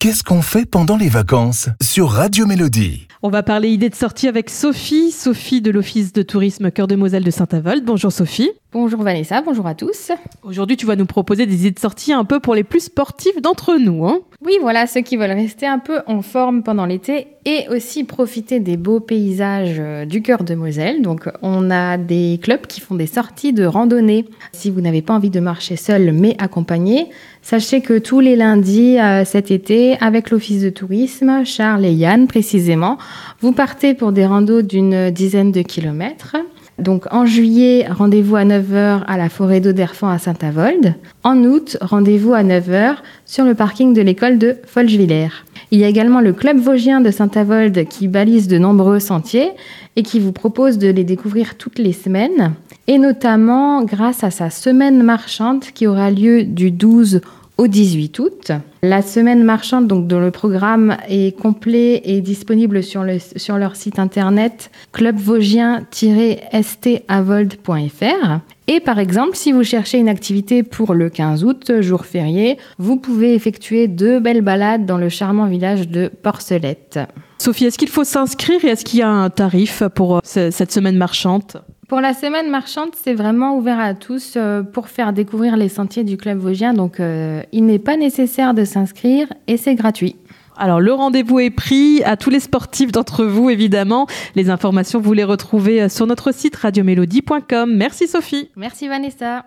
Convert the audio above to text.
Qu'est-ce qu'on fait pendant les vacances sur Radio Mélodie? On va parler idées de sortie avec Sophie, Sophie de l'Office de tourisme Cœur de Moselle de Saint-Avold. Bonjour Sophie. Bonjour Vanessa, bonjour à tous. Aujourd'hui, tu vas nous proposer des idées de sortie un peu pour les plus sportifs d'entre nous. Hein oui, voilà, ceux qui veulent rester un peu en forme pendant l'été et aussi profiter des beaux paysages euh, du cœur de Moselle. Donc, on a des clubs qui font des sorties de randonnée. Si vous n'avez pas envie de marcher seul mais accompagné, sachez que tous les lundis euh, cet été, avec l'Office de tourisme, Charles et Yann précisément, vous partez pour des randos d'une dizaine de kilomètres. Donc en juillet, rendez-vous à 9h à la forêt d'Auderfant à Saint-Avold. En août, rendez-vous à 9h sur le parking de l'école de Folgevillers. Il y a également le club vosgien de Saint-Avold qui balise de nombreux sentiers et qui vous propose de les découvrir toutes les semaines et notamment grâce à sa semaine marchande qui aura lieu du 12 au 18 août. La semaine marchande, donc, dont le programme est complet et disponible sur, le, sur leur site internet clubvosgien-stavold.fr. Et par exemple, si vous cherchez une activité pour le 15 août, jour férié, vous pouvez effectuer deux belles balades dans le charmant village de Porcelette. Sophie, est-ce qu'il faut s'inscrire et est-ce qu'il y a un tarif pour euh, cette semaine marchande? Pour la semaine marchande, c'est vraiment ouvert à tous euh, pour faire découvrir les sentiers du club vosgien. Donc, euh, il n'est pas nécessaire de s'inscrire et c'est gratuit. Alors le rendez-vous est pris à tous les sportifs d'entre vous évidemment. Les informations vous les retrouvez sur notre site radiomélodie.com. Merci Sophie. Merci Vanessa.